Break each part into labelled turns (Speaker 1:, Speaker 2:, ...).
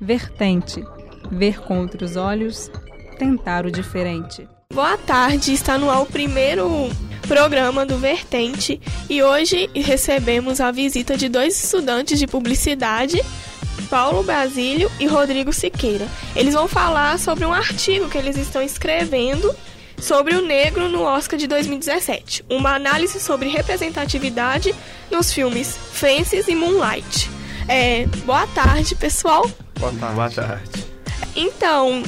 Speaker 1: Vertente. Ver com outros olhos, tentar o diferente.
Speaker 2: Boa tarde, está no ar o primeiro programa do Vertente e hoje recebemos a visita de dois estudantes de publicidade, Paulo Basílio e Rodrigo Siqueira. Eles vão falar sobre um artigo que eles estão escrevendo sobre o negro no Oscar de 2017, uma análise sobre representatividade nos filmes Fences e Moonlight. É, boa tarde, pessoal.
Speaker 3: Boa tarde. Boa tarde.
Speaker 2: Então,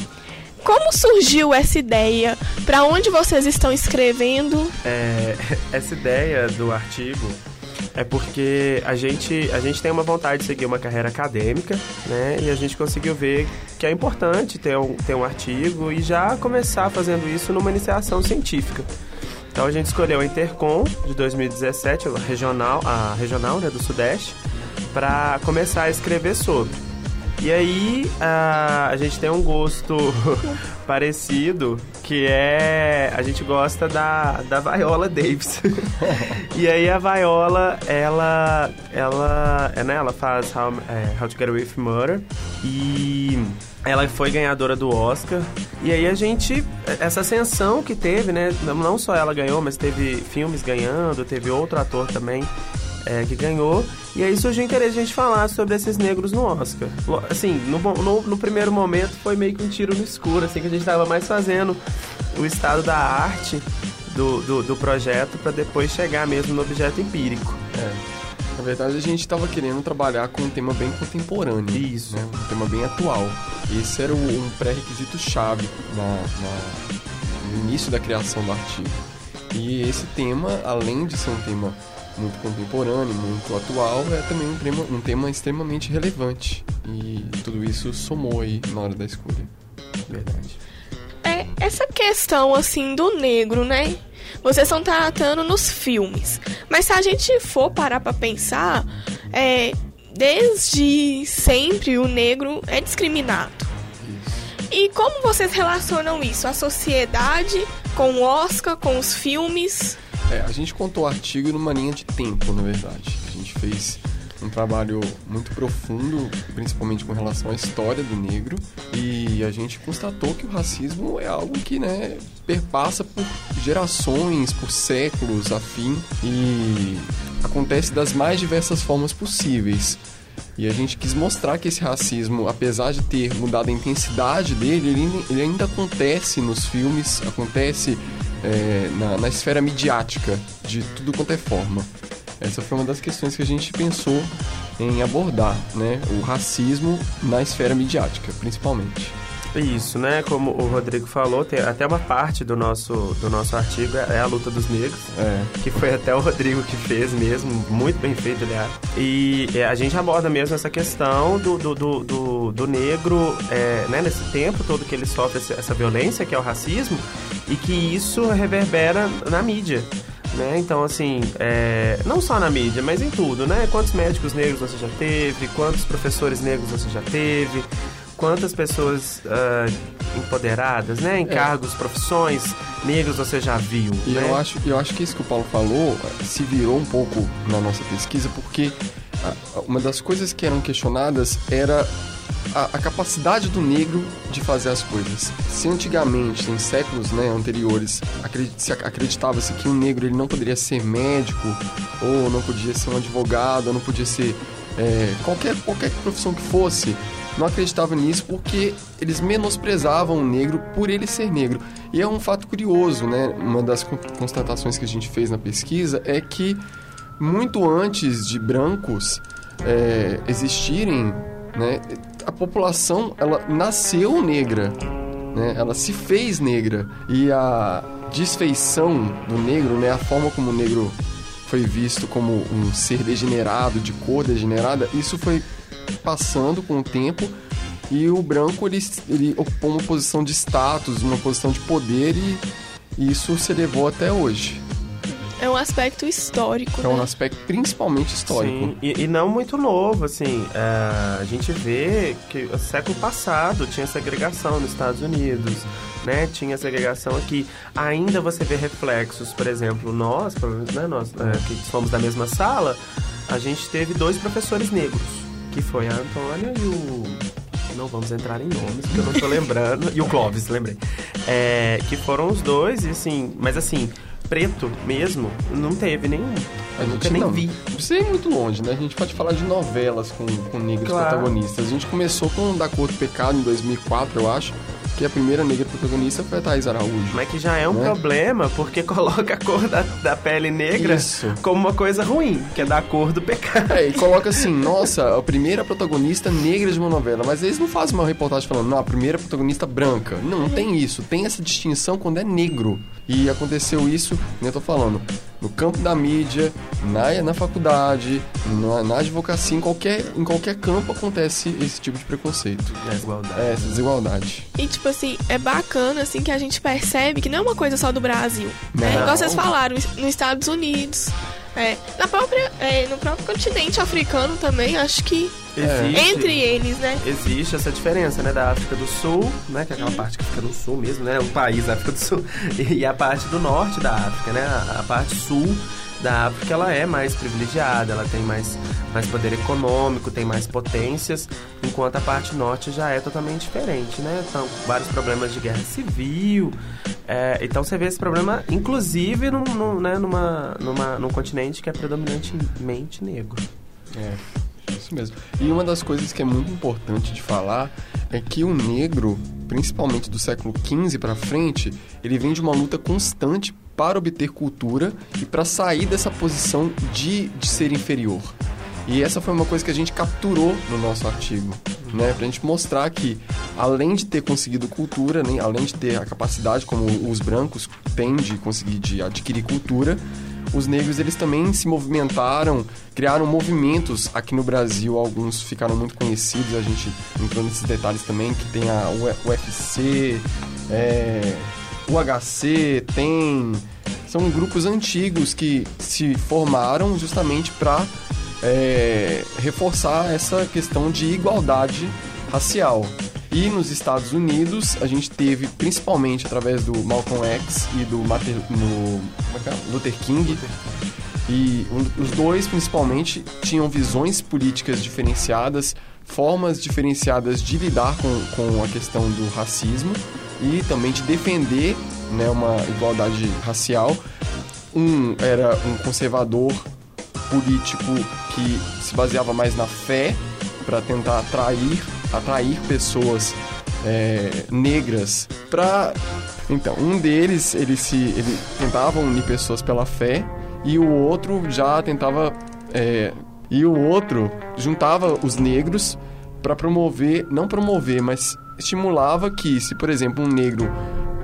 Speaker 2: como surgiu essa ideia? Para onde vocês estão escrevendo?
Speaker 3: É, essa ideia do artigo é porque a gente, a gente tem uma vontade de seguir uma carreira acadêmica, né? E a gente conseguiu ver que é importante ter um, ter um artigo e já começar fazendo isso numa iniciação científica. Então a gente escolheu a Intercom de 2017, a regional, a regional né, do Sudeste, para começar a escrever sobre. E aí a, a gente tem um gosto parecido, que é a gente gosta da, da Viola Davis. e aí a Viola, ela ela, é, né, ela faz How, é, How to Get Away with Murder e ela foi ganhadora do Oscar. E aí a gente, essa ascensão que teve, né? Não só ela ganhou, mas teve filmes ganhando, teve outro ator também é, que ganhou. E aí surgiu o interesse de a gente falar sobre esses negros no Oscar. Assim, no, no, no, primeiro momento foi meio que um tiro no escuro, assim, que a gente estava mais fazendo o estado da arte do, do, do projeto para depois chegar mesmo no objeto empírico.
Speaker 4: É. Na verdade, a gente estava querendo trabalhar com um tema bem contemporâneo.
Speaker 3: Isso.
Speaker 4: Né? Um tema bem atual. Esse era um pré-requisito chave na, na, no início da criação do artigo. E esse tema, além de ser um tema muito contemporâneo, muito atual, é também um tema, um tema extremamente relevante. E tudo isso somou aí na hora da escolha.
Speaker 3: Verdade.
Speaker 2: É, essa questão, assim, do negro, né? Vocês estão tratando nos filmes. Mas se a gente for parar pra pensar, é, desde sempre o negro é discriminado. E como vocês relacionam isso? A sociedade com o Oscar, com os filmes?
Speaker 4: É, a gente contou o artigo numa linha de tempo, na verdade. A gente fez um trabalho muito profundo, principalmente com relação à história do negro, e a gente constatou que o racismo é algo que, né, perpassa por gerações, por séculos a fim, e acontece das mais diversas formas possíveis. E a gente quis mostrar que esse racismo, apesar de ter mudado a intensidade dele, ele, ele ainda acontece nos filmes, acontece é, na, na esfera midiática, de tudo quanto é forma. Essa foi uma das questões que a gente pensou em abordar, né? O racismo na esfera midiática, principalmente.
Speaker 3: Isso, né? Como o Rodrigo falou, tem até uma parte do nosso, do nosso artigo é a luta dos negros,
Speaker 4: é.
Speaker 3: que foi até o Rodrigo que fez mesmo, muito bem feito, aliás. E é, a gente aborda mesmo essa questão do, do, do, do, do negro, é, né? Nesse tempo todo que ele sofre essa violência, que é o racismo, e que isso reverbera na mídia. Né? Então, assim, é, não só na mídia, mas em tudo, né? Quantos médicos negros você já teve? Quantos professores negros você já teve? Quantas pessoas uh, empoderadas, né? Em é. cargos, profissões negros você já viu?
Speaker 4: E
Speaker 3: né?
Speaker 4: eu, acho, eu acho que isso que o Paulo falou se virou um pouco na nossa pesquisa, porque uma das coisas que eram questionadas era a, a, capacidade do negro de fazer as coisas. Se antigamente, em séculos né, anteriores, acreditava-se que um negro ele não poderia ser médico, ou não podia ser um advogado, ou não podia ser é, qualquer, qualquer profissão que fosse, não acreditava nisso porque eles menosprezavam o negro por ele ser negro. E é um fato curioso, né? Uma das constatações que a gente fez na pesquisa é que muito antes de brancos é, existirem, né, a população ela nasceu negra, né, ela se fez negra. E a desfeição do negro, né, a forma como o negro foi visto como um ser degenerado, de cor degenerada, isso foi passando com o tempo e o branco ele, ele ocupou uma posição de status, uma posição de poder e, e isso se levou até hoje.
Speaker 2: É um aspecto histórico.
Speaker 4: É um né? aspecto principalmente histórico.
Speaker 3: Sim, e, e não muito novo, assim. É, a gente vê que no século passado tinha segregação nos Estados Unidos, né? Tinha segregação aqui. Ainda você vê reflexos, por exemplo, nós, né, nós é, que somos da mesma sala, a gente teve dois professores negros, que foi a Antônia e o não vamos entrar em nomes, porque eu não tô lembrando. E o Clóvis, lembrei. É, que foram os dois, e assim, mas assim, preto mesmo, não teve nenhum. Eu nunca nem
Speaker 4: não,
Speaker 3: vi.
Speaker 4: Você é muito longe, né? A gente pode falar de novelas com, com negros
Speaker 3: Claro. protagonistas.
Speaker 4: protagonistas. A gente começou com Da Cor do Pecado em 2004, eu acho, que a primeira negra protagonista foi a Thais Araújo.
Speaker 3: Mas que já é um
Speaker 4: Né?
Speaker 3: problema, porque coloca a cor da, da pele negra
Speaker 4: Isso.
Speaker 3: como uma coisa ruim, que é da cor do pecado.
Speaker 4: É, e coloca assim, nossa, a primeira protagonista negra de uma novela. Mas eles não fazem uma reportagem falando, não, a primeira protagonista branca. Não, não tem isso. Tem essa distinção quando é negro. E aconteceu isso, nem eu tô falando, no campo da mídia, na, na faculdade, na, na advocacia, em qualquer, em qualquer campo acontece esse tipo de preconceito.
Speaker 3: Desigualdade.
Speaker 4: É, essa desigualdade.
Speaker 2: E, tipo assim, é bacana, assim, que a gente percebe que não é uma coisa só do Brasil. Né?
Speaker 3: Não.
Speaker 2: Igual vocês falaram, nos Estados Unidos, é, na própria, é, no próprio continente africano também, acho que
Speaker 3: Existe,
Speaker 2: entre eles, né?
Speaker 3: existe essa diferença, né, da África do Sul, né, que é aquela parte que fica no sul mesmo, né, o país da África do Sul, e a parte do norte da África, né, a, a parte sul da África, ela é mais privilegiada, ela tem mais, mais poder econômico, tem mais potências, enquanto a parte norte já é totalmente diferente, né, são vários problemas de guerra civil, é, então você vê esse problema, inclusive, num, num, né, numa, numa, num continente que é predominantemente negro.
Speaker 4: É, isso mesmo. E uma das coisas que é muito importante de falar é que o negro, principalmente do século XV para frente, ele vem de uma luta constante para obter cultura e para sair dessa posição de, de ser inferior. E essa foi uma coisa que a gente capturou no nosso artigo, né? Pra gente mostrar que, além de ter conseguido cultura, né? além de ter a capacidade como os brancos têm de conseguir de adquirir cultura, os negros eles também se movimentaram, criaram movimentos aqui no Brasil, alguns ficaram muito conhecidos, a gente entrou nesses detalhes também, que tem a UFC, é, UHC, tem... São grupos antigos que se formaram justamente para reforçar essa questão de igualdade racial. E nos Estados Unidos, a gente teve, principalmente através do Malcolm X e do Martin, no, é é? Luther King, e um- os dois, principalmente, tinham visões políticas diferenciadas, formas diferenciadas de lidar com, com a questão do racismo e também de defender né, uma igualdade racial. Um era um conservador político que se baseava mais na fé para tentar atrair, atrair pessoas é, negras para então um deles ele se ele tentava unir pessoas pela fé e o outro já tentava é, e o outro juntava os negros para promover não promover mas estimulava que se por exemplo um negro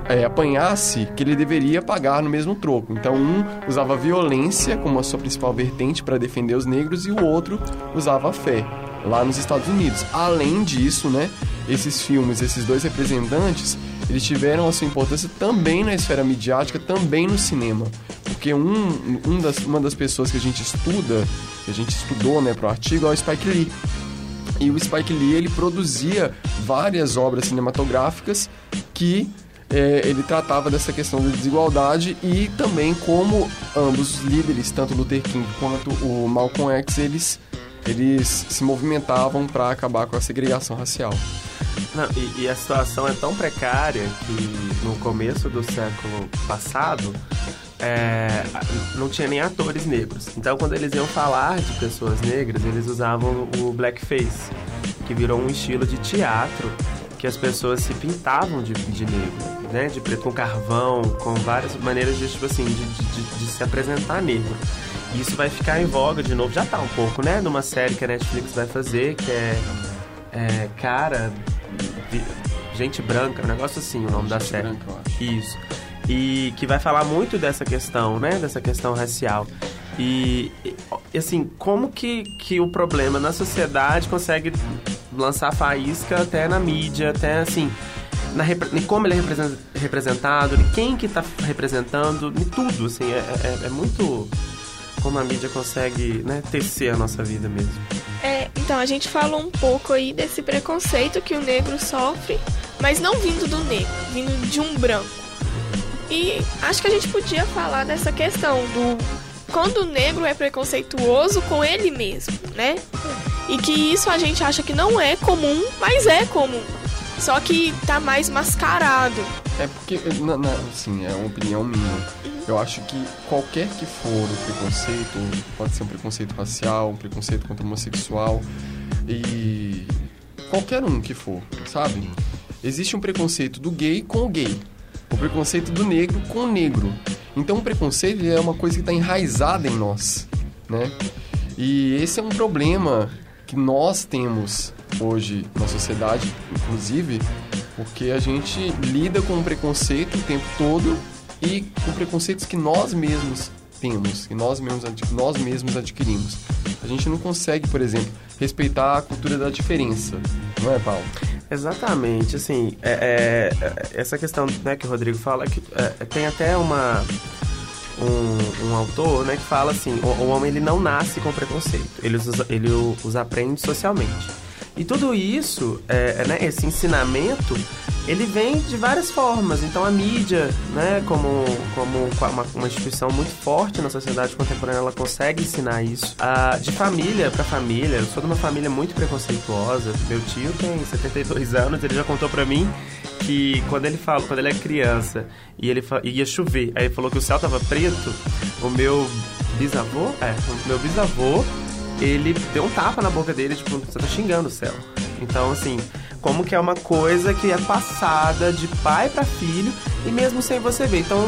Speaker 4: é, apanhasse, que ele deveria pagar no mesmo troco. Então, um usava violência como a sua principal vertente para defender os negros e o outro usava a fé, lá nos Estados Unidos. Além disso, né, esses filmes, esses dois representantes, eles tiveram a sua importância também na esfera midiática, também no cinema. Porque um, um das, uma das pessoas que a gente estuda, que a gente estudou né, para o artigo, é o Spike Lee. E o Spike Lee ele produzia várias obras cinematográficas que é, ele tratava dessa questão da desigualdade e também como ambos os líderes, tanto Luther King quanto o Malcolm X, eles, eles se movimentavam para acabar com a segregação racial.
Speaker 3: Não, e, e a situação é tão precária que no começo do século passado é, não tinha nem atores negros. Então, quando eles iam falar de pessoas negras, eles usavam o blackface, que virou um estilo de teatro que as pessoas se pintavam de, de negro, né? De preto com carvão, com várias maneiras de, tipo assim, de, de- de- se apresentar negro. E isso vai ficar em voga de novo, já tá um pouco, né? Numa série que a Netflix vai fazer, que é, é Cara, Gente Branca, um negócio assim, o nome da
Speaker 4: Gente
Speaker 3: série.
Speaker 4: Branca, eu acho.
Speaker 3: Isso. E que vai falar muito dessa questão, né? Dessa questão racial. E, assim, como que, que o problema na sociedade consegue lançar faísca até na mídia, até assim, na, em como ele é represen- representado, em quem que tá representando, em tudo, assim, é, é, é muito como a mídia consegue né, tecer a nossa vida mesmo.
Speaker 2: É, então a gente falou um pouco aí desse preconceito que o negro sofre, mas não vindo do negro, vindo de um branco. E acho que a gente podia falar dessa questão do quando o negro é preconceituoso com ele mesmo, né? E que isso a gente acha que não é comum, mas é comum. Só que tá mais mascarado.
Speaker 4: É porque, assim, é uma opinião minha. Eu acho que qualquer que for o preconceito, pode ser um preconceito racial, um preconceito contra o homossexual, e qualquer um que for, sabe? Existe um preconceito do gay com o gay, o preconceito do negro com o negro. Então o preconceito é uma coisa que está enraizada em nós, né? E esse é um problema que nós temos hoje na sociedade, inclusive, porque a gente lida com o preconceito o tempo todo e com preconceitos que nós mesmos temos, que nós mesmos, nós mesmos adquirimos. A gente não consegue, por exemplo, respeitar a cultura da diferença, não é, Paulo?
Speaker 3: Exatamente, assim, é, é, essa questão né, que o Rodrigo fala, que é, tem até uma um, um, autor né, que fala assim, o, o, homem ele não nasce com preconceito, ele os, ele os aprende socialmente. E tudo isso, é, né, esse ensinamento, ele vem de várias formas. Então a mídia, né, como, como uma, uma instituição muito forte na sociedade contemporânea, ela consegue ensinar isso. Ah, de família para família, eu sou de uma família muito preconceituosa. Meu tio tem 72 anos, ele já contou para mim que quando ele fala, quando ele é criança e ele ia chover, aí ele falou que o céu tava preto, o meu bisavô, é, o meu bisavô ele deu um tapa na boca dele, tipo, você tá xingando o céu. Então, assim, como que é uma coisa que é passada de pai para filho e mesmo sem você ver. Então,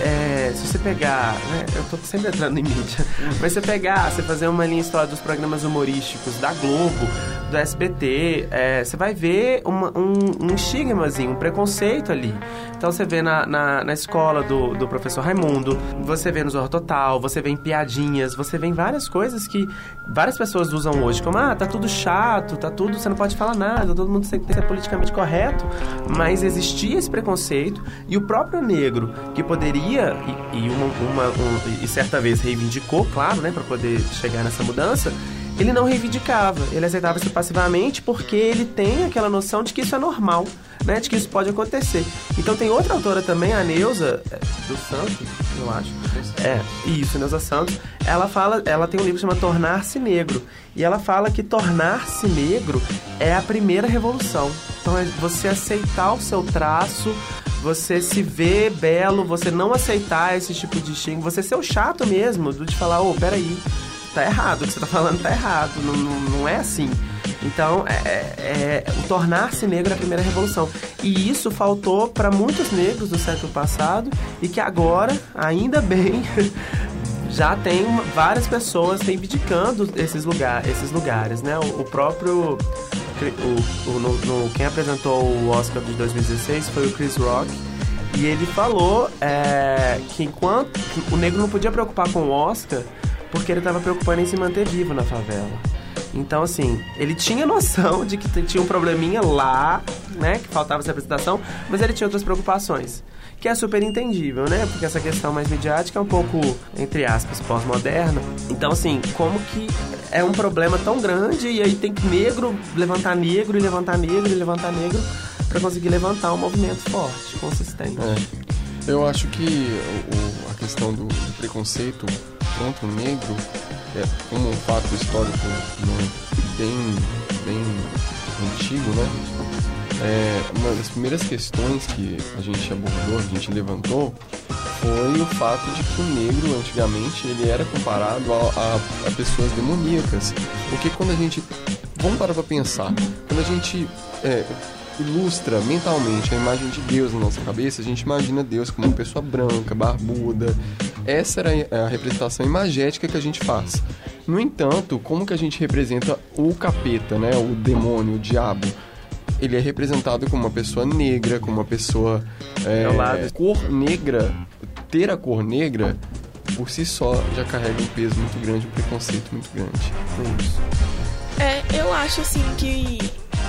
Speaker 3: é, se você pegar, né, eu tô sempre entrando em mídia, mas você pegar, você fazer uma linha história dos programas humorísticos da Globo, do SBT, é, você vai ver uma, um, um estigmazinho, um preconceito ali. Então você vê na, na, na, escola do, do professor Raimundo, você vê no Zorro Total, você vê em piadinhas, você vê em várias coisas que várias pessoas usam hoje, como, ah, tá tudo chato, tá tudo, você não pode falar nada, todo mundo tem que ser politicamente correto, mas existia esse preconceito e o próprio negro, que poderia, e, e uma, uma um, e certa vez reivindicou, claro, né, para poder chegar nessa mudança, ele não reivindicava, ele aceitava isso passivamente porque ele tem aquela noção de que isso é normal, né, de que isso pode acontecer. Então tem outra autora também, a Neuza é, do Santos, eu acho. É, isso, Neuza Santos. Ela fala, ela tem um livro que chama Tornar-se Negro, e ela fala que tornar-se negro é a primeira revolução. Então é você aceitar o seu traço, você se ver belo, você não aceitar esse tipo de xingo, você ser o chato mesmo, de falar, ô, oh, peraí, tá errado, o que você tá falando tá errado, não, não, não é assim. Então, é, é, é o tornar-se negro é a primeira revolução. E isso faltou para muitos negros do século passado e que agora, ainda bem, já tem várias pessoas reivindicando esses, lugar, esses lugares, né? O, o próprio... O, o no, no, quem apresentou o Oscar de 2016 foi o Chris Rock. E ele falou é, que enquanto o negro não podia preocupar com o Oscar porque ele estava preocupado em se manter vivo na favela. Então, assim, ele tinha noção de que tinha um probleminha lá, né? Que faltava essa apresentação, mas ele tinha outras preocupações. Que é super entendível, né? Porque essa questão mais midiática é um pouco, entre aspas, pós-moderna. Então, assim, como que é um problema tão grande e aí tem que negro levantar negro e levantar negro e levantar negro para conseguir levantar um movimento forte, consistente.
Speaker 4: É. Eu acho que o, a questão do, do preconceito contra o negro, é, como um fato histórico bem, bem antigo, né? É, uma das primeiras questões que a gente abordou, a gente levantou, foi o fato de que o negro, antigamente, ele era comparado a, a, a pessoas demoníacas. Porque quando a gente... Vamos parar pra pensar. Quando a gente é, ilustra mentalmente a imagem de Deus na nossa cabeça, a gente imagina Deus como uma pessoa branca, barbuda. Essa era a representação imagética que a gente faz. No entanto, como que a gente representa o capeta, né, o demônio, o diabo? Ele é representado como uma pessoa negra, como uma pessoa é, cor negra. Ter a cor negra por si só já carrega um peso muito grande, um preconceito muito grande.
Speaker 2: É isso. É, eu acho assim que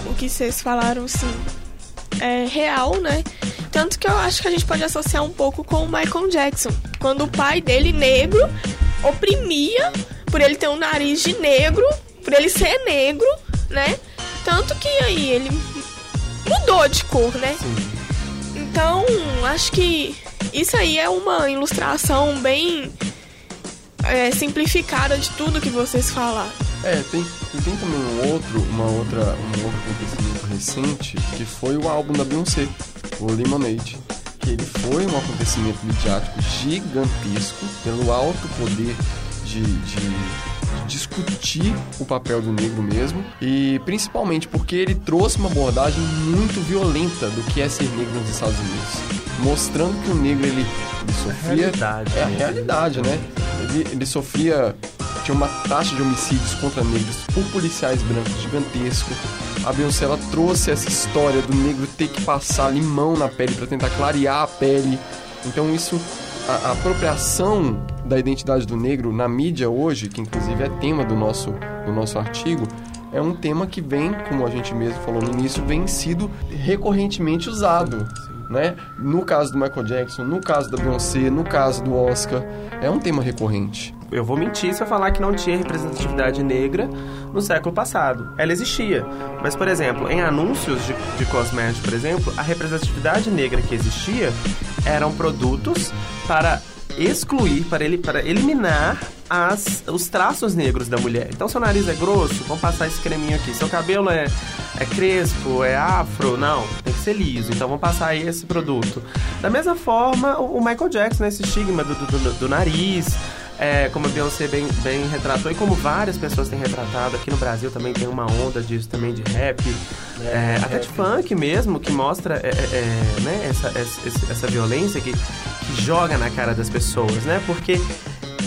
Speaker 2: o que vocês falaram, sim, é real, né? Tanto que eu acho que a gente pode associar um pouco com o Michael Jackson. Quando o pai dele, negro, oprimia por ele ter um nariz de negro, por ele ser negro, né? Tanto que aí ele mudou de cor, né? Então, acho que isso aí é uma ilustração bem é, simplificada de tudo que vocês falaram.
Speaker 4: É, tem, tem também um outro, uma outra, um outro acontecimento recente, que foi o álbum da Beyoncé, o Lemonade. Que ele foi um acontecimento midiático gigantesco pelo alto poder de, de discutir o papel do negro mesmo e principalmente porque ele trouxe uma abordagem muito violenta do que é ser negro nos Estados Unidos, mostrando que o negro ele, ele sofria
Speaker 3: a realidade,
Speaker 4: é a
Speaker 3: né?
Speaker 4: realidade, né? Ele, ele sofria tinha uma taxa de homicídios contra negros por policiais brancos gigantesco. A Beyoncé ela trouxe essa história do negro ter que passar limão na pele para tentar clarear a pele. Então isso a, a apropriação da identidade do negro na mídia hoje, que inclusive é tema do nosso, do nosso artigo, é um tema que vem, como a gente mesmo falou no início, vem sido recorrentemente usado. Né? No caso do Michael Jackson, no caso da Beyoncé, no caso do Oscar, é um tema recorrente.
Speaker 3: Eu vou mentir se eu falar que não tinha representatividade negra no século passado. Ela existia. Mas, por exemplo, em anúncios de, de cosméticos, por exemplo, a representatividade negra que existia eram produtos para excluir, para, ele, para eliminar as, os traços negros da mulher. Então, seu nariz é grosso, vamos passar esse creminho aqui. Seu cabelo é, é crespo, é afro, não, tem que ser liso. Então, vamos passar esse produto. Da mesma forma, o, Michael Jackson, né, esse estigma do, do, do, do nariz, é, como a Beyoncé bem, bem retratou e como várias pessoas têm retratado aqui no Brasil também tem uma onda disso também de rap, é, até de funk mesmo que mostra é, é, né, essa, essa, essa violência que, que joga na cara das pessoas, né? Porque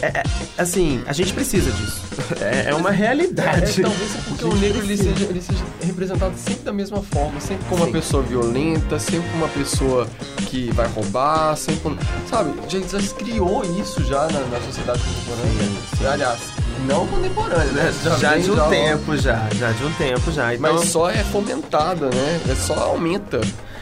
Speaker 3: é, é, assim, a gente precisa disso. É, é uma realidade.
Speaker 4: É, talvez é porque o negro ele seja, ele seja representado sempre da mesma forma, sempre como uma
Speaker 3: Sim.
Speaker 4: pessoa violenta, sempre como uma pessoa que vai roubar, sempre como, sabe, já, já se criou isso já na, na sociedade contemporânea. Aliás, não contemporânea, né?
Speaker 3: Já,
Speaker 4: vem
Speaker 3: de um
Speaker 4: já-
Speaker 3: tempo já, já de um tempo já. Então,
Speaker 4: Mas só é fomentada, né? É só aumenta.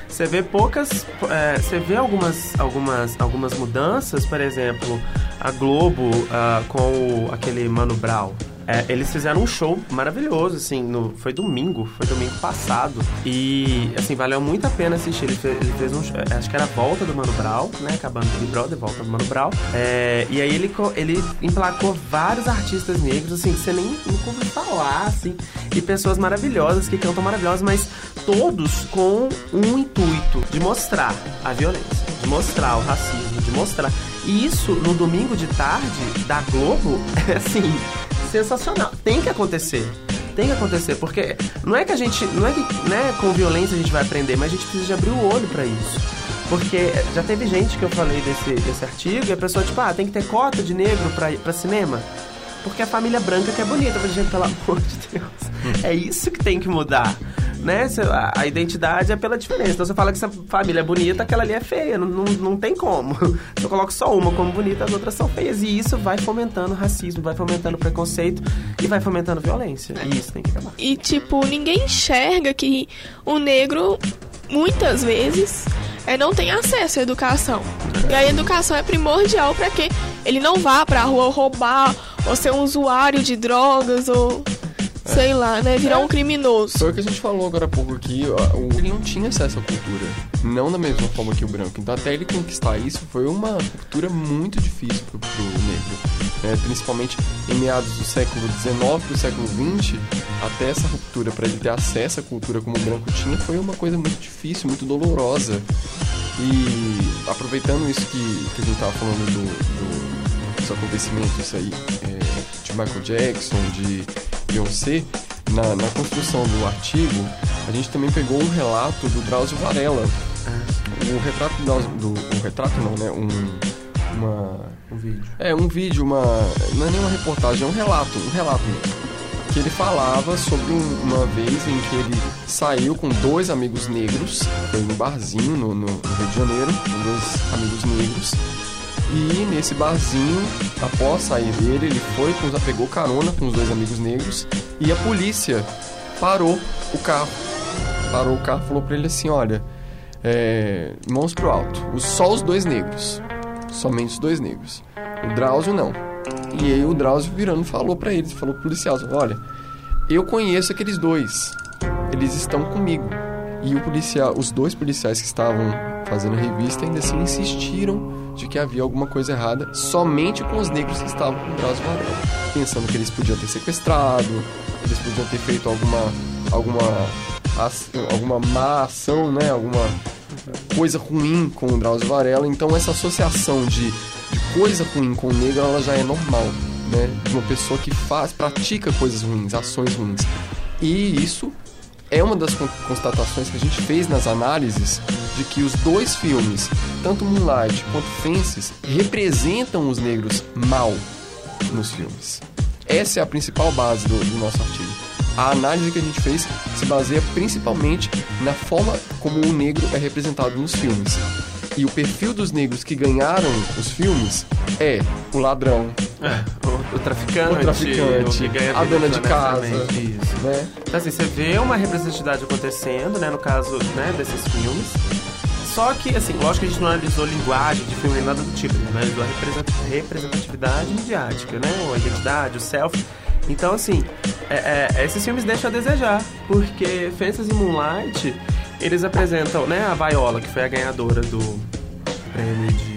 Speaker 3: Você vê poucas. é, você vê algumas, algumas, algumas mudanças, por exemplo, a Globo ah, com o- aquele Mano Brown. É, eles fizeram um show maravilhoso, assim, no, foi domingo, foi domingo passado. E, assim, valeu muito a pena assistir. Ele fez, ele fez um show, é, acho que era a volta do Mano Brown, né? Acabando Big Brother, volta do Mano Brown. É, e aí ele, ele emplacou vários artistas negros, assim, que você nem ouviu falar, assim. E pessoas maravilhosas, que cantam maravilhosas, mas todos com um intuito de mostrar a violência, de mostrar o racismo, de mostrar. E isso no domingo de tarde da Globo é assim, sensacional. Tem que acontecer. Tem que acontecer, porque não é que a gente, não é que né, com violência a gente vai aprender, mas a gente precisa de abrir o olho pra isso. Porque já teve gente que eu falei desse, desse artigo e a pessoa, tipo, ah, tem que ter cota de negro pra, pra cinema. Porque a família branca que é bonita. Eu falei, gente, pelo amor de Deus. É isso que tem que mudar. Né? A, a identidade é pela diferença. Então você fala que essa família é bonita, aquela ali é feia. Não, não, não tem como. Se eu coloco só uma como bonita, as outras são feias. E isso vai fomentando racismo, vai fomentando preconceito e vai fomentando violência. E isso tem que acabar.
Speaker 2: E, tipo, ninguém enxerga que o negro, muitas vezes, é, não tem acesso à educação. E a educação é primordial para que ele não vá pra rua roubar, ou ser um usuário de drogas, ou sei lá, né? Virar um criminoso.
Speaker 4: Foi o que a gente falou agora há pouco ó, o- Ele não tinha acesso à cultura. Não da mesma forma que o branco. Então, até ele conquistar isso foi uma cultura muito difícil pro, pro negro. né? Principalmente em meados do século XIX pro século XX, até essa ruptura para ele ter acesso à cultura como o branco tinha foi uma coisa muito difícil, muito dolorosa. E aproveitando isso que, que a gente tava falando do, do- dos acontecimentos aí é, de Michael Jackson, de Beyoncé, na, na construção do artigo, a gente também pegou um relato do Drauzio Varela. O retrato do, do o retrato não, né? Um, uma
Speaker 3: Um vídeo.
Speaker 4: é um vídeo, uma não é nem uma reportagem, é um relato, um relato mesmo. Que ele falava sobre um- uma vez em que ele saiu com dois amigos negros, foi num barzinho no- no Rio de Janeiro, com dois amigos negros. E nesse barzinho, após sair dele, ele foi, com pegou carona com os dois amigos negros e a polícia parou o carro. Parou o carro e falou pra ele assim: olha, é, mãos pro alto, só os dois negros. Somente os dois negros. O Drauzio não. E aí o Drauzio virando falou pra eles, falou pro policial, olha, eu conheço aqueles dois. Eles estão comigo. E o policial, os dois policiais que estavam fazendo a revista ainda assim insistiram de que havia alguma coisa errada somente com os negros que estavam com o Drauzio Varela. Pensando que eles podiam ter sequestrado, eles podiam ter feito alguma alguma alguma má ação, né? Alguma coisa ruim com o Drauzio Varela. Então essa associação de, de coisa ruim com o negro, ela já é normal, né? De uma pessoa que faz, pratica coisas ruins, ações ruins. E isso é uma das constatações que a gente fez nas análises de que os dois filmes, tanto Moonlight quanto Fences, representam os negros mal nos filmes. Essa é a principal base do, do nosso artigo. A análise que a gente fez se baseia principalmente na forma como o negro é representado nos filmes. E o perfil dos negros que ganharam os filmes é o ladrão,
Speaker 3: é, o, o, traficante,
Speaker 4: o traficante
Speaker 3: o
Speaker 4: a dona de casa. Isso. Né?
Speaker 3: Então, assim, você vê uma representatividade acontecendo, né, no caso né, desses filmes. Só que, assim, lógico que a gente não analisou linguagem de filme nem nada do tipo, né? analisou a representatividade midiática, né? A identidade, o self. Então, assim, é, é, esses filmes deixam a desejar, porque Fences e Moonlight, eles apresentam, né, a Viola, que foi a ganhadora do prêmio de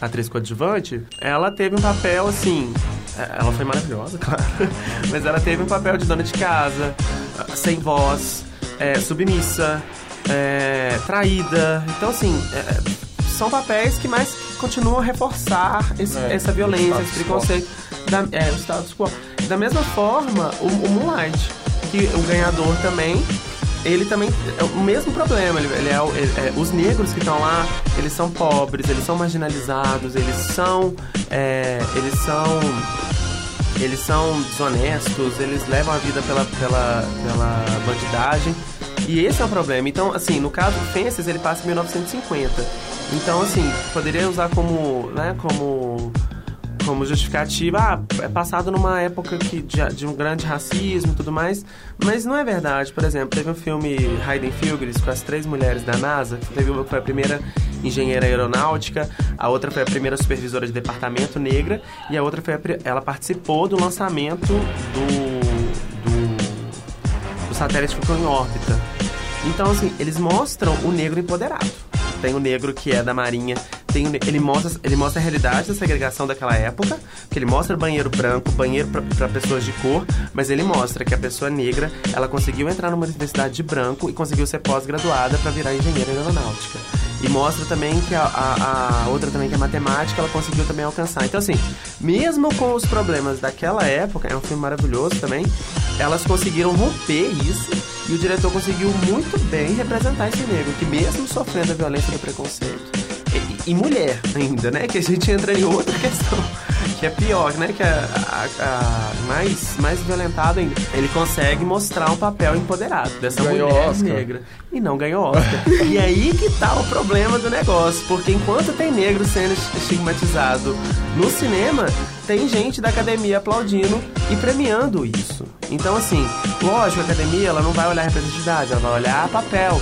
Speaker 3: atriz coadjuvante, ela teve um papel, assim, ela foi maravilhosa, claro, mas ela teve um papel de dona de casa, sem voz, é, submissa, é, traída. Então, assim, é, são papéis que mais continuam a reforçar esse, é, essa violência, esse preconceito. Da, é, o status quo. Da mesma forma, o, o Moonlight, que o ganhador também ele também é o mesmo problema. Ele, ele, é, é, os negros que estão lá, eles são pobres, eles são marginalizados, eles são, é, eles são, eles são desonestos, eles levam a vida pela, pela, pela bandidagem. E esse é o problema. Então, assim, no caso do Fences, ele passa em 1950. Então, assim, poderia usar como, né, como como justificativa, ah, é passado numa época que, de, de, um grande racismo e tudo mais, mas não é verdade. Por exemplo, teve um filme Hayden Fugres com as três mulheres da NASA, que teve uma que foi a primeira engenheira aeronáutica, a outra foi a primeira supervisora de departamento negra e a outra foi a, ela participou do lançamento do, do, do satélite que ficou em órbita. Então, assim, eles mostram o negro empoderado. Tem o negro que é da Marinha, tem, ele, mostra, ele mostra a realidade da segregação daquela época, que ele mostra banheiro branco, banheiro para pessoas de cor, mas ele mostra que a pessoa negra, ela conseguiu entrar numa universidade de branco e conseguiu ser pós-graduada para virar engenheira aeronáutica. E mostra também que a, a, a, outra também, que é matemática, ela conseguiu também alcançar. Então, assim, mesmo com os problemas daquela época, é um filme maravilhoso também, elas conseguiram romper isso e o diretor conseguiu muito bem representar esse negro, que mesmo sofrendo a violência do preconceito, e, e mulher ainda, né? Que a gente entra em outra questão que é pior, né? Que é a, a, a, mais, mais violentado ainda. Ele consegue mostrar um papel empoderado dessa ganhou mulher Oscar. negra. E não ganhou Oscar. e aí que tá o problema do negócio. Porque enquanto tem negro sendo estigmatizado no cinema, tem gente da academia aplaudindo e premiando isso. Então, assim, lógico, a academia ela não vai olhar a representatividade, ela vai olhar papel.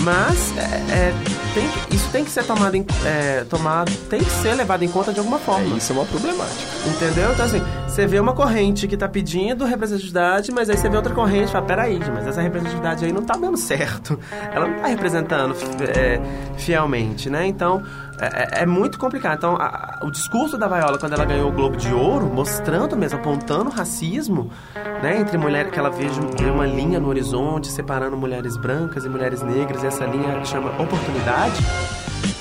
Speaker 3: Mas é, é, tem, isso tem que ser tomado em, é, tomado, tem que ser levado em conta de alguma forma.
Speaker 4: É, isso é uma problemática.
Speaker 3: Entendeu? Então assim, você vê uma corrente que tá pedindo representatividade, mas aí você vê outra corrente e fala, peraí, mas essa representatividade aí não tá dando certo. Ela não tá representando é, fielmente, né? Então, é, é, é, muito complicado. Então, a, o discurso da Viola, quando ela ganhou o Globo de Ouro, mostrando mesmo, apontando o racismo, né, entre mulheres, que ela veja uma linha no horizonte separando mulheres brancas e mulheres negras, e essa linha chama oportunidade.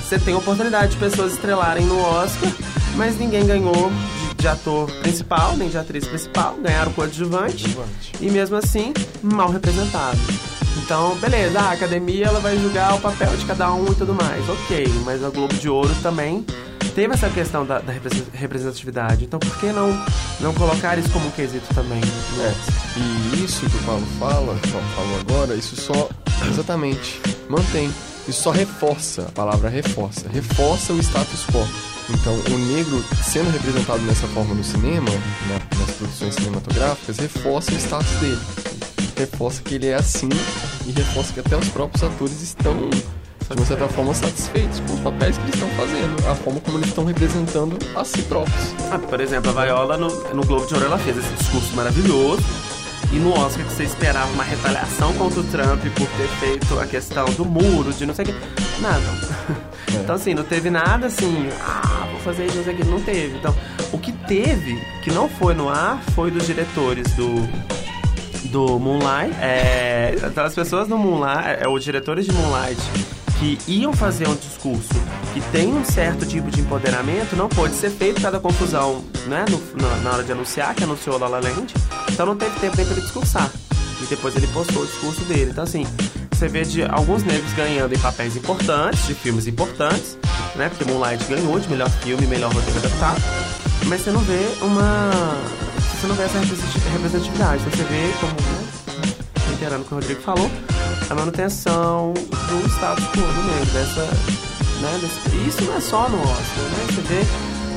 Speaker 3: Você tem oportunidade de pessoas estrelarem no Oscar, mas ninguém ganhou de, ator principal, nem de atriz principal, ganharam coadjuvante, e mesmo assim, mal representado. Então, beleza, a academia ela vai julgar o papel de cada um e tudo mais. Ok, mas a Globo de Ouro também teve essa questão da, da representatividade. Então, por que não, não colocar isso como um quesito também?
Speaker 4: É. E isso que o Paulo fala, falou agora, isso só exatamente mantém. Isso só reforça, a palavra reforça, reforça o status quo. Então, o negro sendo representado dessa forma no cinema, né, nas produções cinematográficas, reforça o status dele reforça que ele é assim e reforça que até os próprios atores estão, de uma certa forma, satisfeitos com os papéis que eles estão fazendo, a forma como eles estão representando a si próprios.
Speaker 3: Ah, por exemplo, a Viola no, no Globo de Ouro ela fez esse discurso maravilhoso. E no Oscar que você esperava uma retaliação contra o Trump por ter feito a questão do muro, de não sei o que. Nada. É. Então, assim, não teve nada assim, ah, vou fazer isso, não sei o que. Não teve. Então, o que teve, que não foi no ar, foi dos diretores do do Moonlight. É, as pessoas do Moonlight, é, os diretores de Moonlight que iam fazer um discurso que tem um certo tipo de empoderamento, não pôde ser feito cada confusão né, no, na, na, hora de anunciar, que anunciou La La Land. Então não teve tempo nem ele discursar. E depois ele postou o discurso dele. Então assim, você vê de alguns negros ganhando em papéis importantes, de filmes importantes, né? Porque Moonlight ganhou de melhor filme, melhor roteiro adaptado. Mas você não vê uma... Você não vê essa representatividade. Então você vê como... Né, reiterando o que o Rodrigo falou, a manutenção do status quo do negro, dessa, né, desse, isso não é só no Oscar, né? Você vê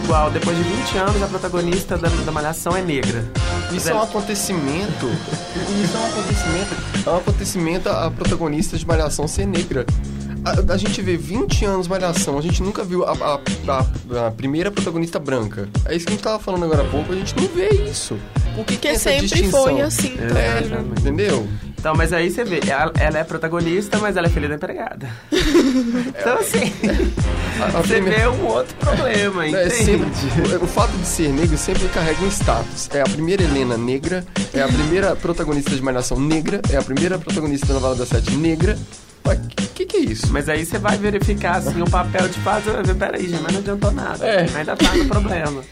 Speaker 3: igual, depois de 20 anos, a protagonista da, da Malhação é negra.
Speaker 4: Isso é um acontecimento. Isso é um acontecimento. É um acontecimento a protagonista de Malhação ser negra. A, a, gente vê 20 anos Malhação, a gente nunca viu a, a, a, primeira protagonista branca. É isso que a gente tava falando agora há pouco, a gente não vê isso.
Speaker 2: Por que, que sempre distinção? foi assim,
Speaker 3: é,
Speaker 4: entendeu?
Speaker 3: Então, mas aí você vê, ela, ela, é protagonista, mas ela é filha da empregada. então, assim, a, a você primeira... vê um outro problema,
Speaker 4: é, entende? É sempre, o fato de ser negro sempre carrega um status. É a primeira Helena negra, é a primeira protagonista de Malhação negra, é a primeira protagonista da novela da Sete negra. O que, que é isso?
Speaker 3: Mas aí você vai verificar, assim, o papel de fazer... Peraí, gente, mas não adiantou nada. É. Ainda tá no problema.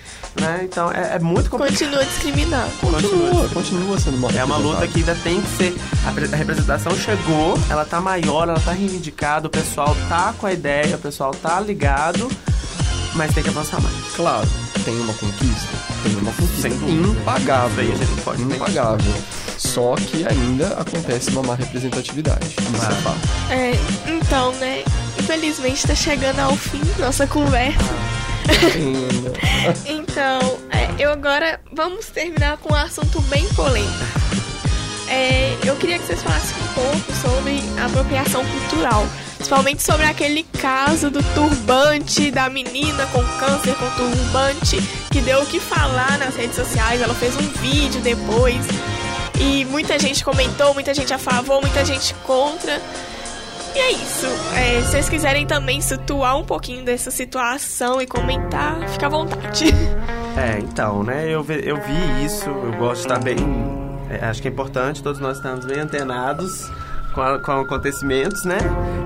Speaker 3: Né? Então é, é muito
Speaker 2: complicado. Continua discriminado.
Speaker 4: Continua, continua sendo
Speaker 3: uma É uma luta que ainda tem que ser. A representação chegou, ela tá maior, ela tá reivindicada, o pessoal tá com a ideia, o pessoal tá ligado, mas tem que avançar mais.
Speaker 4: Claro, tem uma conquista, tem uma conquista impagável. Aí a gente pode impagável. Só que ainda acontece uma má representatividade. Isso
Speaker 2: é É, então, né? Infelizmente está chegando ao fim nossa conversa. então, é, eu agora vamos terminar com um assunto bem polêmico. É, eu queria que vocês falassem um pouco sobre apropriação cultural. Principalmente sobre aquele caso do turbante da menina com câncer com turbante, que deu o que falar nas redes sociais. Ela fez um vídeo depois. E muita gente comentou, muita gente a favor, muita gente contra. E é isso. É, se vocês quiserem também situar um pouquinho dessa situação e comentar, fica à vontade.
Speaker 3: É, então, né? Eu, vi, eu vi isso, eu gosto de estar bem. É, acho que é importante todos nós estarmos bem antenados com, a, com acontecimentos, né?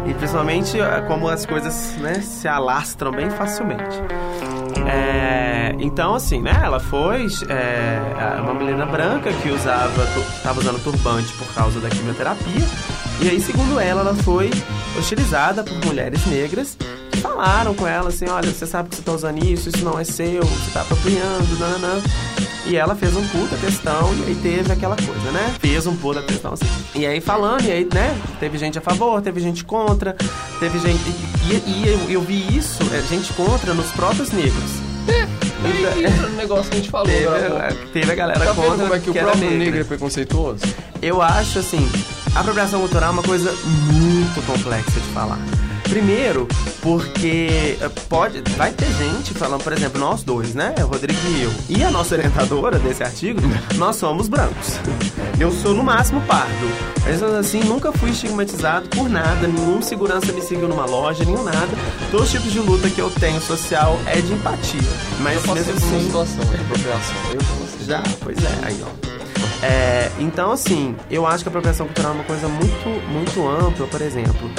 Speaker 3: E principalmente é, como as coisas né, se alastram bem facilmente. É, então, assim, né? Ela foi é, uma menina branca que usava, estava usando turbante por causa da quimioterapia. E aí, segundo ela, ela foi hostilizada por mulheres negras que falaram com ela assim: olha, você sabe que você está usando isso, isso não é seu, você está apropriando, nananã. E ela fez um puta questão e aí teve aquela coisa, né? Fez um puta questão assim. E aí falando, e aí, né? Teve gente a favor, teve gente contra, teve gente. E, e eu, eu, vi isso, é, gente contra nos próprios negros.
Speaker 4: É, entra no negócio que a gente falou. Teve,
Speaker 3: agora, teve a galera tá contra.
Speaker 4: Como é que, que o próprio negro é preconceituoso?
Speaker 3: Eu acho assim, a apropriação cultural é uma coisa muito complexa de falar. Primeiro, porque eh, pode, vai ter gente falando, por exemplo, nós dois, né? O Rodrigo e eu. E a nossa orientadora desse artigo, nós somos brancos. Eu sou no máximo pardo. Mas assim, nunca fui estigmatizado por nada, nenhum segurança me seguiu numa loja, nenhum nada. Todos os tipos de luta que eu tenho social é de empatia. Mas
Speaker 4: eu mesmo assim. Uma situação de apropriação.
Speaker 3: Eu Já, pois é, aí ó. É, então, assim, eu acho que a apropriação cultural é uma coisa muito, muito ampla, por exemplo.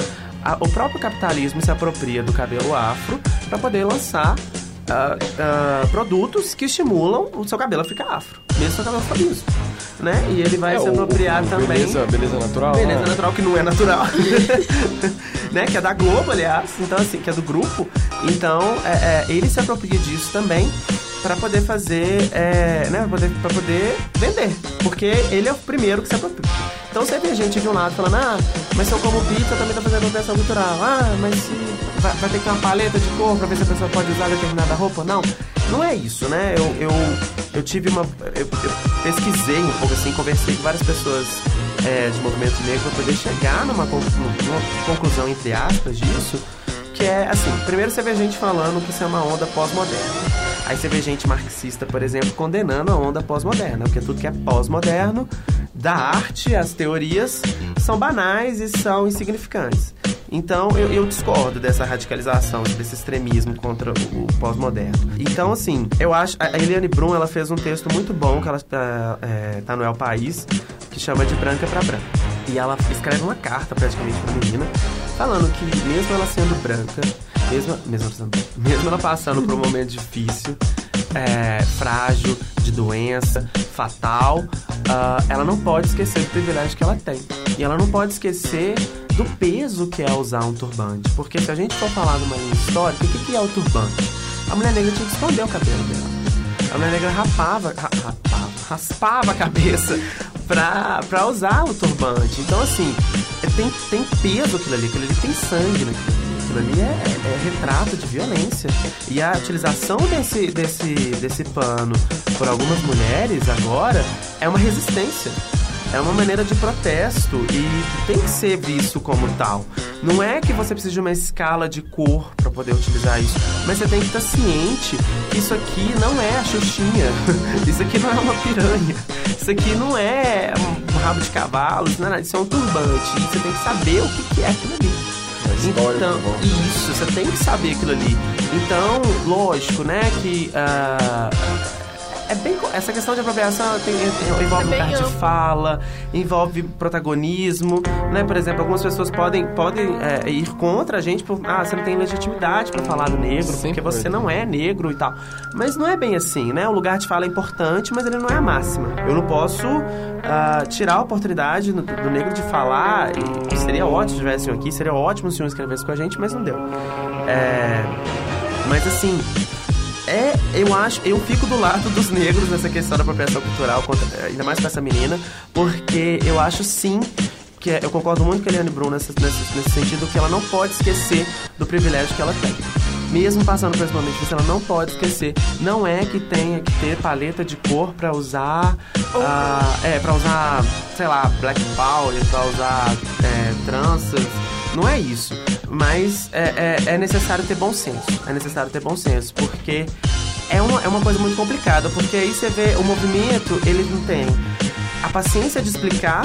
Speaker 3: A, o próprio capitalismo se apropria do cabelo afro para poder lançar uh, uh, produtos que estimulam o seu cabelo a ficar afro, mesmo seu cabelo liso. Né? E ele vai é, se apropriar o, o, também.
Speaker 4: Beleza, beleza natural.
Speaker 3: Beleza né? natural que não é natural. né? Que é da Globo, aliás. Então, assim, que é do grupo. Então, é, é, ele se apropria disso também para poder fazer, é, né, para poder, poder vender, porque ele é o primeiro que se apropria. Então você vê gente de um lado falando, ah, mas se eu como pizza também tá fazendo apropriação cultural. Ah, mas se vai, vai, ter que ter uma paleta de cor para ver se a pessoa pode usar determinada roupa. Não, não é isso, né? Eu, eu, eu tive uma. Eu, eu pesquisei um pouco assim, conversei com várias pessoas é, de movimento negro para poder chegar numa, numa conclusão, entre aspas, disso. Que é assim, primeiro você vê gente falando que isso é uma onda pós-moderna. Aí você vê gente marxista, por exemplo, condenando a onda pós-moderna, porque tudo que é pós-moderno, da arte, as teorias, são banais e são insignificantes. Então eu, eu, discordo dessa radicalização, desse extremismo contra o, pós-moderno. Então, assim, eu acho. A Eliane Brum ela fez um texto muito bom que ela está é, tá no El País, que chama de Branca pra Branca. E ela escreve uma carta praticamente pra menina, falando que mesmo ela sendo branca, mesmo, mesmo, mesmo ela passando por um momento difícil, é, frágil, de doença, fatal, uh, ela não pode esquecer do privilégio que ela tem. E ela não pode esquecer do peso que é usar um turbante. Porque se a gente for falar numa linha histórica, o que, que é o turbante? A mulher negra tinha que esconder o cabelo dela. A mulher negra rapava, ra, rapava, raspava a cabeça pra, pra usar o turbante. Então, assim, é, tem, tem peso aquilo ali, aquilo ali tem sangue naquilo. Aquilo ali é, é, retrato de violência. E a utilização desse, desse, desse pano por algumas mulheres agora é uma resistência é uma maneira de protesto e tem que ser visto como tal. Não é que você precisa de uma escala de cor para poder utilizar isso, mas você tem que estar ciente que isso aqui não é a xuxinha, isso aqui não é uma piranha, isso aqui não é um rabo de cavalo, isso, não é, isso é um turbante. Você tem que saber o que é aquilo ali. Então, isso, você tem que saber aquilo ali. Então, lógico, né, que uh, é bem. Essa questão de apropriação tem, envolve é lugar de fala, envolve protagonismo, né? Por exemplo, algumas pessoas podem, podem é, ir contra a gente por. Ah, você não tem legitimidade para falar do negro, Sim, porque você não é negro e tal. Mas não é bem assim, né? O lugar de fala é importante, mas ele não é a máxima. Eu não posso uh, tirar a oportunidade do, do, negro de falar. E seria ótimo se estivessem aqui, seria ótimo se um escrevesse com a gente, mas não deu. É, mas assim, é, eu acho, eu fico do lado dos negros nessa questão da apropriação cultural, ainda mais com essa menina, porque eu acho sim que é, eu concordo muito com a Eliane Brum nesse, nesse, nesse sentido que ela não pode esquecer do privilégio que ela tem. Mesmo passando por esse momento difícil, ela não pode esquecer. Não é que tenha que ter paleta de cor para usar, uh, é, para usar, sei lá, black power, para usar é, tranças. Não é isso. Mas é, é, é, necessário ter bom senso. É necessário ter bom senso, porque é uma, é uma coisa muito complicada, porque aí você vê o movimento, ele não tem a paciência de explicar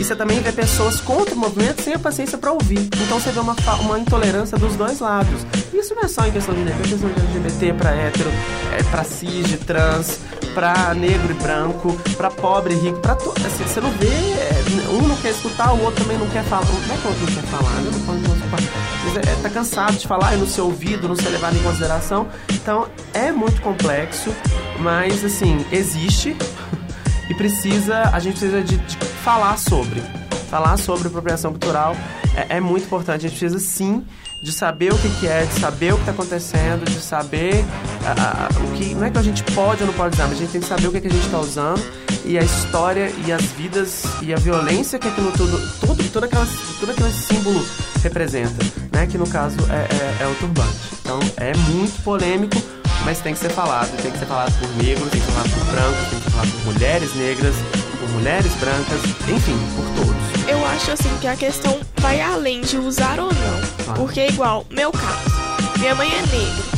Speaker 3: e você também vê pessoas contra o movimento sem a paciência para ouvir. Então você vê uma, uma intolerância dos dois lados. Isso não é só em questão de é questão de LGBT para hétero, é, para cis, de trans, para negro e branco, para pobre e rico, para todo. Assim, você não vê. É, um não quer escutar, o outro também não quer falar. Como é que o outro não quer falar? Eu não posso, Mas é, tá cansado de falar e não ser ouvido, não ser levado em consideração. Então é muito complexo, mas assim, existe e precisa, a gente precisa de, de falar sobre. Falar sobre apropriação cultural é, é, muito importante. A gente precisa sim de saber o que, que é, de saber o que está acontecendo, de saber uh, o que. Não é que a gente pode ou não pode usar, mas a gente tem que saber o que, que a gente está usando e a história e as vidas e a violência que aquilo tudo, todo, todo, aquela, todo aquele símbolo representa, né? Que no caso é, é, é o turbante. Então é muito polêmico mas tem que ser falado. Tem que ser falado por negros, tem que ser falado por brancos, tem que ser falado por mulheres negras, por mulheres brancas, enfim, por todos.
Speaker 2: Eu acho assim que a questão vai além de usar ou não. Ah. Porque, igual, meu caso, minha mãe é negra.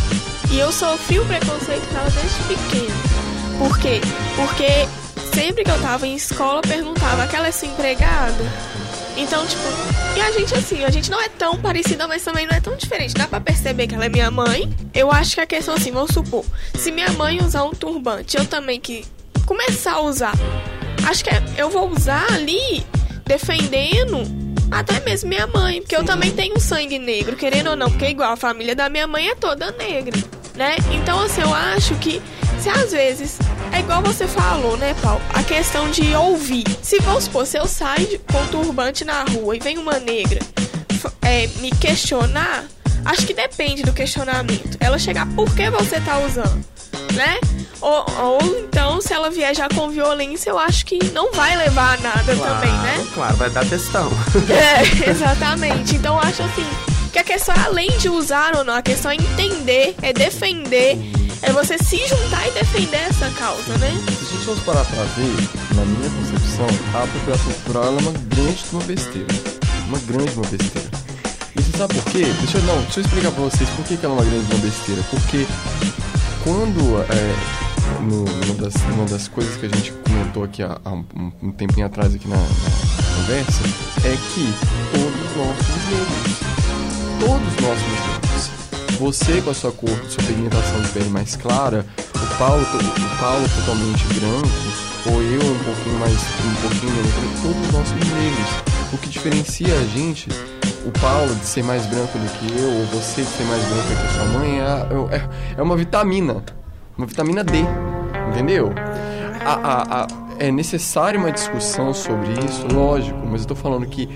Speaker 2: E eu sofri o preconceito dela desde pequena. Por quê? Porque sempre que eu tava em escola, perguntava: aquela é sua empregada? Então, tipo, e a gente assim, a gente não é tão parecida, mas também não é tão diferente. Dá pra perceber que ela é minha mãe. Eu acho que a questão assim, vamos supor, se minha mãe usar um turbante, eu também que começar a usar. Acho que é, eu vou usar ali defendendo até mesmo minha mãe, porque eu também tenho sangue negro, querendo ou não, porque igual a família da minha mãe é toda negra, né? Então assim, eu acho que se às vezes é igual você falou, né, Paulo? A questão de ouvir. Se vamos supor, se eu saio com turbante na rua e vem uma negra é, me questionar, acho que depende do questionamento. Ela chegar, por que você tá usando? Né? Ou, ou então, se ela vier já com violência, eu acho que não vai levar a nada claro, também, né?
Speaker 3: Claro, vai dar testão.
Speaker 2: É, exatamente. Então, eu acho assim, que a questão é além de usar ou não, a questão é entender, é defender é você se juntar e defender essa causa, né?
Speaker 4: Se a gente fosse parar pra ver, na minha concepção, a apropriação cultural é uma grande uma besteira. Uma grande uma besteira. E você sabe por quê? Deixa eu, não, deixa eu explicar pra vocês por que, que ela é uma grande uma besteira. Porque quando é, no, uma, das, uma das coisas que a gente comentou aqui há, há um, um, tempinho atrás aqui na, na, conversa é que todos nós somos negros. Todos nós somos negros você com a sua cor, sua pigmentação de pele mais clara, o Paulo, o Paulo totalmente branco, ou eu um pouquinho mais, um pouquinho menos todos nós somos negros. O que diferencia a gente, o Paulo de ser mais branco do que eu, ou você de ser mais branco do que sua mãe, é, é, é uma vitamina. Uma vitamina D, entendeu? A, a, a, é necessária uma discussão sobre isso, lógico, mas eu tô falando que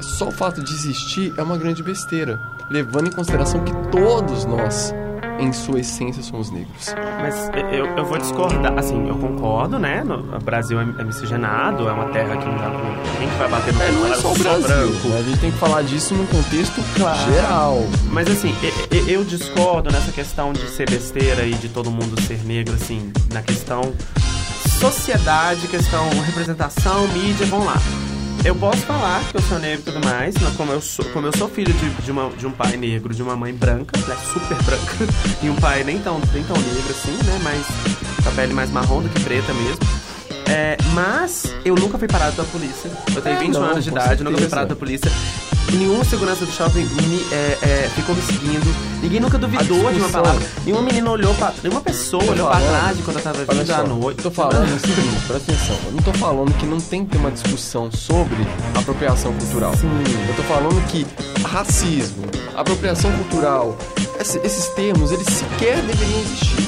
Speaker 4: só o fato de existir é uma grande besteira, levando em consideração que todos nós, em sua essência, somos negros.
Speaker 3: Mas eu, eu vou discordar, assim, eu concordo, né? No, o Brasil é, é miscigenado, é uma terra que não dá pra... Quem que vai bater no
Speaker 4: É, não é só o Brasil,
Speaker 3: branco?
Speaker 4: a gente tem que falar disso num contexto
Speaker 3: Claro.
Speaker 4: geral.
Speaker 3: Mas assim, e- e- eu discordo nessa questão de ser besteira e de todo mundo ser negro, assim, na questão sociedade, questão representação, mídia, vamos lá. Eu posso falar que eu sou negro e tudo mais, mas como eu sou, como eu sou filho de, de, uma, de um pai negro, de uma mãe branca, né, super branca, e um pai nem tão, nem tão negro assim, né, mas com a pele mais marrom do que preta mesmo. É, mas eu nunca fui parado pela polícia. Eu tenho
Speaker 4: É,
Speaker 3: 20
Speaker 4: não,
Speaker 3: anos de idade, nunca fui parado pela polícia. Nenhuma segurança do shopping me, é, é, ficou me seguindo. Ninguém nunca duvidou de uma palavra. Nenhuma menina olhou pra. Nenhuma pessoa
Speaker 4: Tô
Speaker 3: olhou pra
Speaker 4: falando-
Speaker 3: trás de quando eu tava vindo à noite.
Speaker 4: tô falando o seguinte, presta atenção. Eu não tô falando que não tem que ter uma discussão sobre apropriação cultural.
Speaker 3: Sim.
Speaker 4: Eu tô falando que racismo, apropriação cultural, esse- esses termos, eles sequer deveriam existir.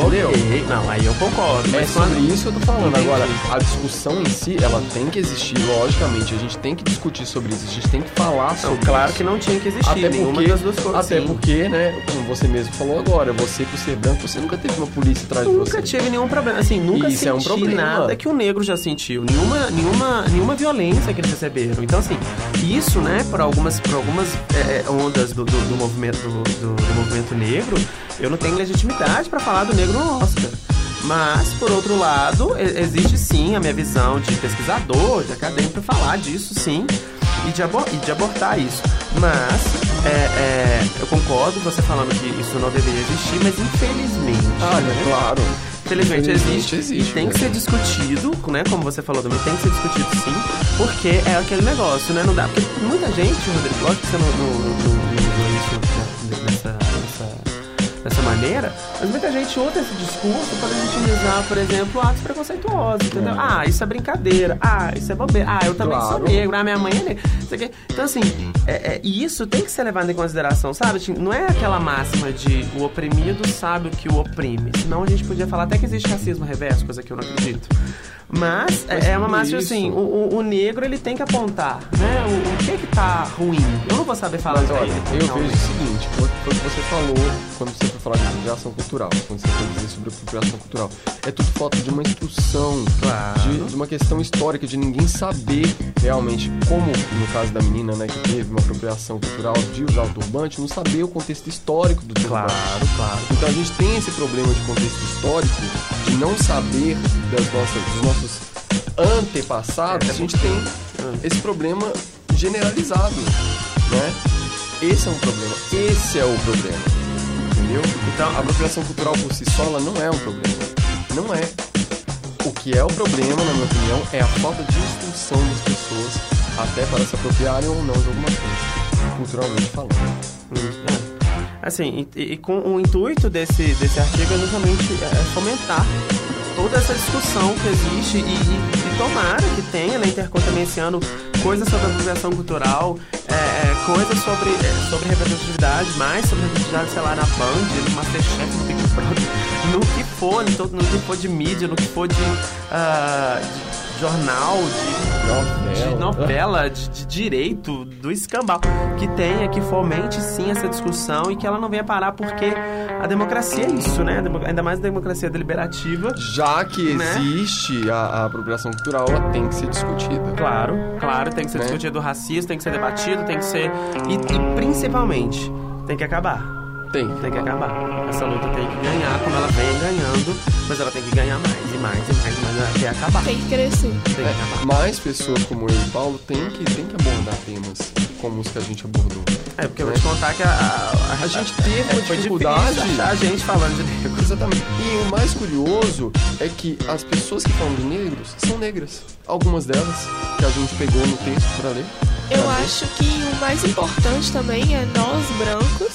Speaker 4: Entendeu?
Speaker 3: Ok, Não, aí eu concordo.
Speaker 4: É
Speaker 3: Mas
Speaker 4: sobre
Speaker 3: quando...
Speaker 4: isso que eu tô falando.
Speaker 3: Entendi.
Speaker 4: Agora, a discussão em si, ela tem que existir, logicamente. A gente tem que discutir sobre isso, a gente tem que falar sobre
Speaker 3: Não, claro
Speaker 4: isso.
Speaker 3: que não tinha que existir
Speaker 4: Até
Speaker 3: nenhuma
Speaker 4: porque,
Speaker 3: das duas coisas.
Speaker 4: até
Speaker 3: sim.
Speaker 4: porque, né, como você mesmo falou agora, você por ser branco, você nunca teve uma polícia atrás de
Speaker 3: Nunca
Speaker 4: você.
Speaker 3: tive nenhum problema, assim, nunca
Speaker 4: Isso
Speaker 3: senti
Speaker 4: é um problema.
Speaker 3: nada que o negro já sentiu, nenhuma, nenhuma, nenhuma violência que eles receberam. Então, assim, isso, né, por algumas, por algumas é, ondas do, do, do movimento, do- do movimento negro, eu não tenho legitimidade pra falar do negro no Oscar. Mas, por outro lado, existe sim a minha visão de pesquisador, de acadêmico, pra falar disso sim e de, abor- e de abortar isso. Mas, é, é, eu concordo com você falando que isso não deveria existir, mas infelizmente.
Speaker 4: Ah,
Speaker 3: né?
Speaker 4: claro.
Speaker 3: Infelizmente
Speaker 4: Infelizmente
Speaker 3: existe,
Speaker 4: existe,
Speaker 3: e tem que
Speaker 4: né?
Speaker 3: ser discutido, né? Como você falou também, tem que ser discutido sim, porque é aquele negócio, né? Não dá, porque muita gente, Rodrigo, lógico que você não, não, não, maneira, mas muita gente usa esse discurso para legitimizar, por exemplo, atos preconceituosos, entendeu? Ah, isso é brincadeira, ah, isso é bobeira, ah, eu também sou
Speaker 4: Claro.
Speaker 3: negro, ah, minha mãe é negra. Então, assim, é, é, e isso tem que ser levado em consideração, sabe? Tipo, Não é aquela máxima de o oprimido sabe o que o oprime. Senão a gente podia falar até que existe racismo reverso, coisa que eu não acredito. Mas, é- é uma máxima
Speaker 4: isso-
Speaker 3: assim, o, o- negro ele tem que apontar, né? O, o que que tá ruim. Eu não vou saber falar
Speaker 4: Mas olha, eu vejo o seguinte, foi foi o que você falou quando você foi falar de apropriação cultural, quando você foi dizer sobre apropriação cultural. É tudo falta de uma instrução,
Speaker 3: Claro.
Speaker 4: de, de uma questão histórica, de ninguém saber realmente, como no caso da menina, né, que teve uma apropriação cultural de usar o turbante, não saber o contexto histórico do turbante.
Speaker 3: Claro, claro.
Speaker 4: Então a gente tem esse problema de contexto histórico, de não saber das nossas, dos nossos antepassados,
Speaker 3: É,
Speaker 4: a gente tem esse problema generalizado, né? Esse é um problema, esse é o problema, entendeu? Então a apropriação cultural por si só ela não é um problema, não é. O que é o problema, na minha opinião, é a falta de instrução das pessoas até para se apropriarem ou não de alguma coisa, culturalmente falando.
Speaker 3: É. Assim, e, e com o intuito desse, desse artigo é justamente é, fomentar toda essa discussão que existe e, e- e tomara que tenha, né, Intercom também esse ano, coisas sobre apropriação cultural, é, é, coisas sobre, é, sobre representatividade, mais sobre representatividade, sei lá, na Band, no Masterchef, no Big Brother, no que for, no, no que for de mídia, no que for de, ah, de jornal, de de novela, de, de direito, do escambau. Que tenha, que fomente sim essa discussão e que ela não venha parar porque a democracia é isso, né? Ainda mais a democracia deliberativa.
Speaker 4: Já que
Speaker 3: Né?
Speaker 4: existe a, a apropriação cultural, ela tem que ser discutida.
Speaker 3: Claro, claro, tem que ser
Speaker 4: Né?
Speaker 3: discutido o racismo, tem que ser debatido, tem que ser. E, e principalmente, tem que acabar.
Speaker 4: Tem.
Speaker 3: Tem que acabar. Essa luta tem que ganhar como ela vem ganhando, mas ela tem que ganhar mais e mais e mais e mais até acabar.
Speaker 2: Tem que crescer.
Speaker 3: Tem que
Speaker 4: É,
Speaker 3: acabar.
Speaker 4: mais pessoas como eu e Paulo têm que, têm que abordar temas como os que a gente abordou.
Speaker 3: É, porque eu vou te contar que a, a,
Speaker 4: A gente teve uma
Speaker 3: é,
Speaker 4: dificuldade.
Speaker 3: achar gente falando de negro.
Speaker 4: Exatamente. E o mais curioso é que as pessoas que falam de negros são negras. Algumas delas, que a gente pegou no texto para ler.
Speaker 2: Eu
Speaker 4: pra ver.
Speaker 2: acho que o mais importante também é nós brancos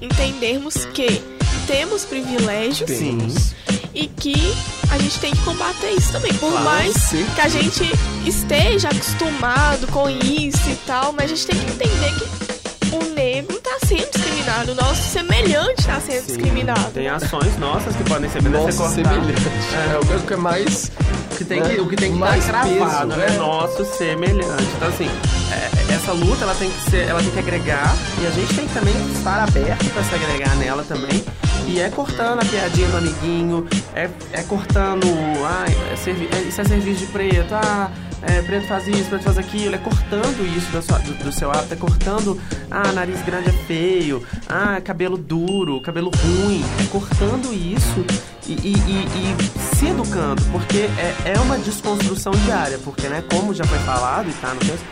Speaker 2: entendermos que temos privilégios
Speaker 4: Temos.
Speaker 2: e que a gente tem que combater isso também. Por
Speaker 3: Claro,
Speaker 2: mais
Speaker 4: sim.
Speaker 2: que a gente esteja acostumado com isso e tal, mas a gente tem que entender que o negro está sendo discriminado, o nosso semelhante está sendo
Speaker 3: Sim.
Speaker 2: discriminado.
Speaker 3: Tem ações nossas que podem ser cortadas.
Speaker 4: semelhante.
Speaker 3: É.
Speaker 4: É, o que é mais.
Speaker 3: O que tem
Speaker 4: né,
Speaker 3: que, o que, tem que
Speaker 4: mais
Speaker 3: estar cravado,
Speaker 4: peso,
Speaker 3: né?
Speaker 4: né?
Speaker 3: Nosso semelhante. Então, assim, é, essa luta, ela tem que ser, ela tem que agregar e a gente tem que também estar aberto para se agregar nela também. E é cortando a piadinha do amiguinho, é, é cortando, ah, é isso é serviço de preto, ah, é, preto faz isso, preto faz aquilo, é cortando isso da sua- do, do seu hábito, é cortando, ah, nariz grande é feio, ah, cabelo duro, cabelo ruim, é cortando isso e, e- e- e se educando, porque é, é uma desconstrução diária, porque, né, como já foi falado e tá no texto,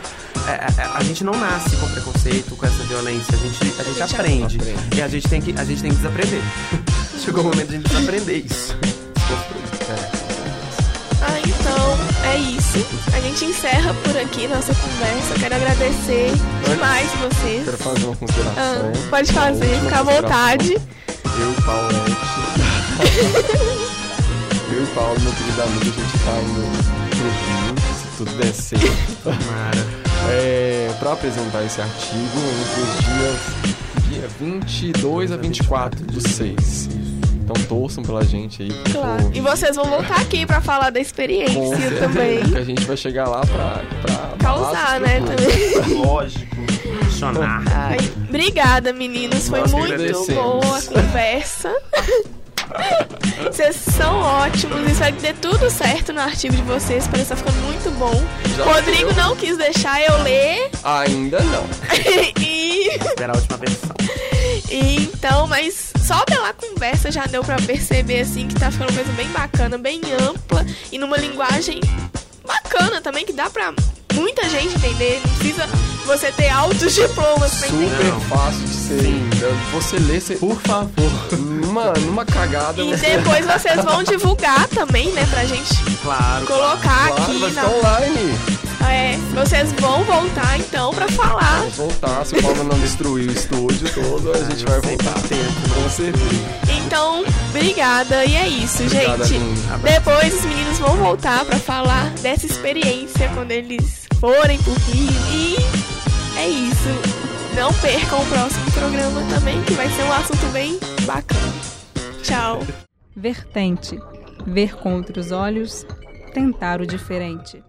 Speaker 3: é, é, a gente não nasce com preconceito, com essa violência, a gente, a gente
Speaker 2: gente
Speaker 3: aprende.
Speaker 4: aprende.
Speaker 3: E a gente tem que, a gente tem que desaprender. Chegou o momento de a gente desaprender isso.
Speaker 2: Ah, então é isso. A gente encerra por aqui nossa conversa. Eu quero agradecer demais vocês.
Speaker 4: Quero fazer uma consideração.
Speaker 2: Ah, pode fazer, fica à vontade.
Speaker 4: Eu e Paulette. eu e Paulo, meu querido amigo, a gente tá indo pro Rio, se tudo der certo.
Speaker 3: Tomara.
Speaker 4: É, pra apresentar esse artigo entre os dias dia 22 a 24 do 6. Então torçam pela gente aí.
Speaker 2: Claro. E vocês vão voltar aqui pra falar da
Speaker 4: com
Speaker 2: experiência
Speaker 4: certeza,
Speaker 2: também.
Speaker 4: Que a gente vai chegar lá pra, pra
Speaker 2: Causar, né, também.
Speaker 3: Lógico. Funcionar.
Speaker 2: Ai, obrigada, meninos. Foi muito boa a conversa. Vocês são ótimos. Espero que dê tudo certo no artigo de vocês. Parece que tá ficando muito bom.
Speaker 4: Já
Speaker 2: Rodrigo
Speaker 4: deu.
Speaker 2: não quis deixar eu ler.
Speaker 4: Ainda não.
Speaker 2: e,
Speaker 3: Esperar a última versão.
Speaker 2: e então, mas só pela conversa já deu pra perceber assim que tá ficando uma coisa bem bacana, bem ampla e numa linguagem bacana também que dá pra muita gente entender. Não precisa você ter altos diplomas pra entender.
Speaker 4: Super
Speaker 3: Não.
Speaker 4: fácil de ser.
Speaker 3: Sim.
Speaker 4: Você lê, você,
Speaker 3: Por favor.
Speaker 4: numa, numa cagada.
Speaker 2: E
Speaker 4: você-
Speaker 2: depois vocês vão divulgar também, né, pra gente
Speaker 3: Claro.
Speaker 2: colocar
Speaker 4: Claro,
Speaker 2: aqui
Speaker 4: vai
Speaker 2: na.
Speaker 4: ficar online.
Speaker 2: É, vocês vão voltar então pra falar.
Speaker 4: Vamos voltar. Se o Paulo não destruir o estúdio todo, a gente vai voltar. Com certeza.
Speaker 2: Então, obrigada. E é isso,
Speaker 4: Obrigada,
Speaker 2: gente. Depois os meninos vão voltar pra falar dessa experiência quando eles forem pro Rio. E é isso. Não percam o próximo programa também, que vai ser um assunto bem bacana. Tchau.
Speaker 1: Vertente. Ver com outros olhos, tentar o diferente.